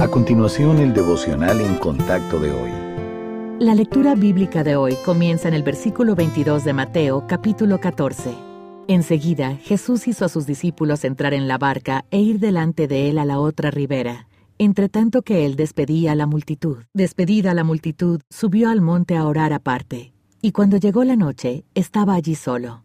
A continuación, el devocional en contacto de hoy. La lectura bíblica de hoy comienza en el versículo 22 de Mateo, capítulo 14. Enseguida, Jesús hizo a sus discípulos entrar en la barca e ir delante de él a la otra ribera, entre tanto que él despedía a la multitud. Despedida la multitud, subió al monte a orar aparte, y cuando llegó la noche, estaba allí solo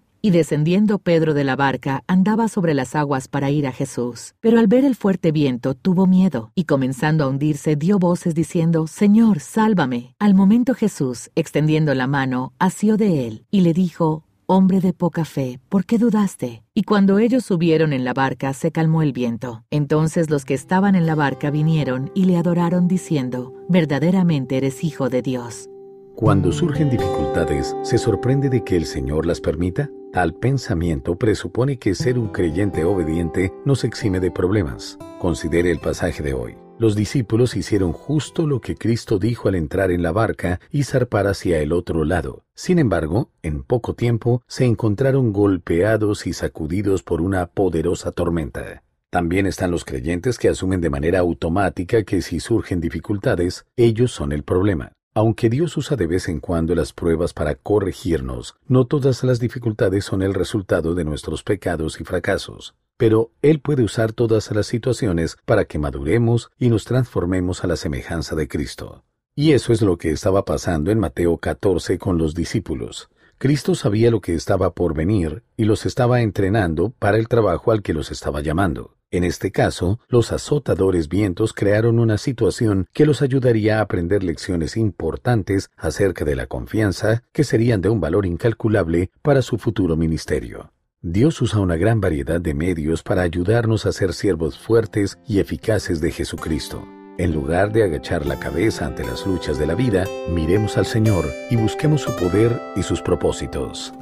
Y descendiendo Pedro de la barca, andaba sobre las aguas para ir a Jesús. Pero al ver el fuerte viento, tuvo miedo, y comenzando a hundirse, dio voces diciendo, Señor, sálvame. Al momento Jesús, extendiendo la mano, asió de él, y le dijo, Hombre de poca fe, ¿por qué dudaste? Y cuando ellos subieron en la barca, se calmó el viento. Entonces los que estaban en la barca vinieron y le adoraron diciendo, Verdaderamente eres hijo de Dios. Cuando surgen dificultades, ¿se sorprende de que el Señor las permita? Tal pensamiento presupone que ser un creyente obediente nos exime de problemas. Considere el pasaje de hoy. Los discípulos hicieron justo lo que Cristo dijo al entrar en la barca y zarpar hacia el otro lado. Sin embargo, en poco tiempo se encontraron golpeados y sacudidos por una poderosa tormenta. También están los creyentes que asumen de manera automática que si surgen dificultades, ellos son el problema. Aunque Dios usa de vez en cuando las pruebas para corregirnos, no todas las dificultades son el resultado de nuestros pecados y fracasos. Pero Él puede usar todas las situaciones para que maduremos y nos transformemos a la semejanza de Cristo. Y eso es lo que estaba pasando en Mateo 14 con los discípulos. Cristo sabía lo que estaba por venir y los estaba entrenando para el trabajo al que los estaba llamando. En este caso, los azotadores vientos crearon una situación que los ayudaría a aprender lecciones importantes acerca de la confianza que serían de un valor incalculable para su futuro ministerio. Dios usa una gran variedad de medios para ayudarnos a ser siervos fuertes y eficaces de Jesucristo. En lugar de agachar la cabeza ante las luchas de la vida, miremos al Señor y busquemos su poder y sus propósitos.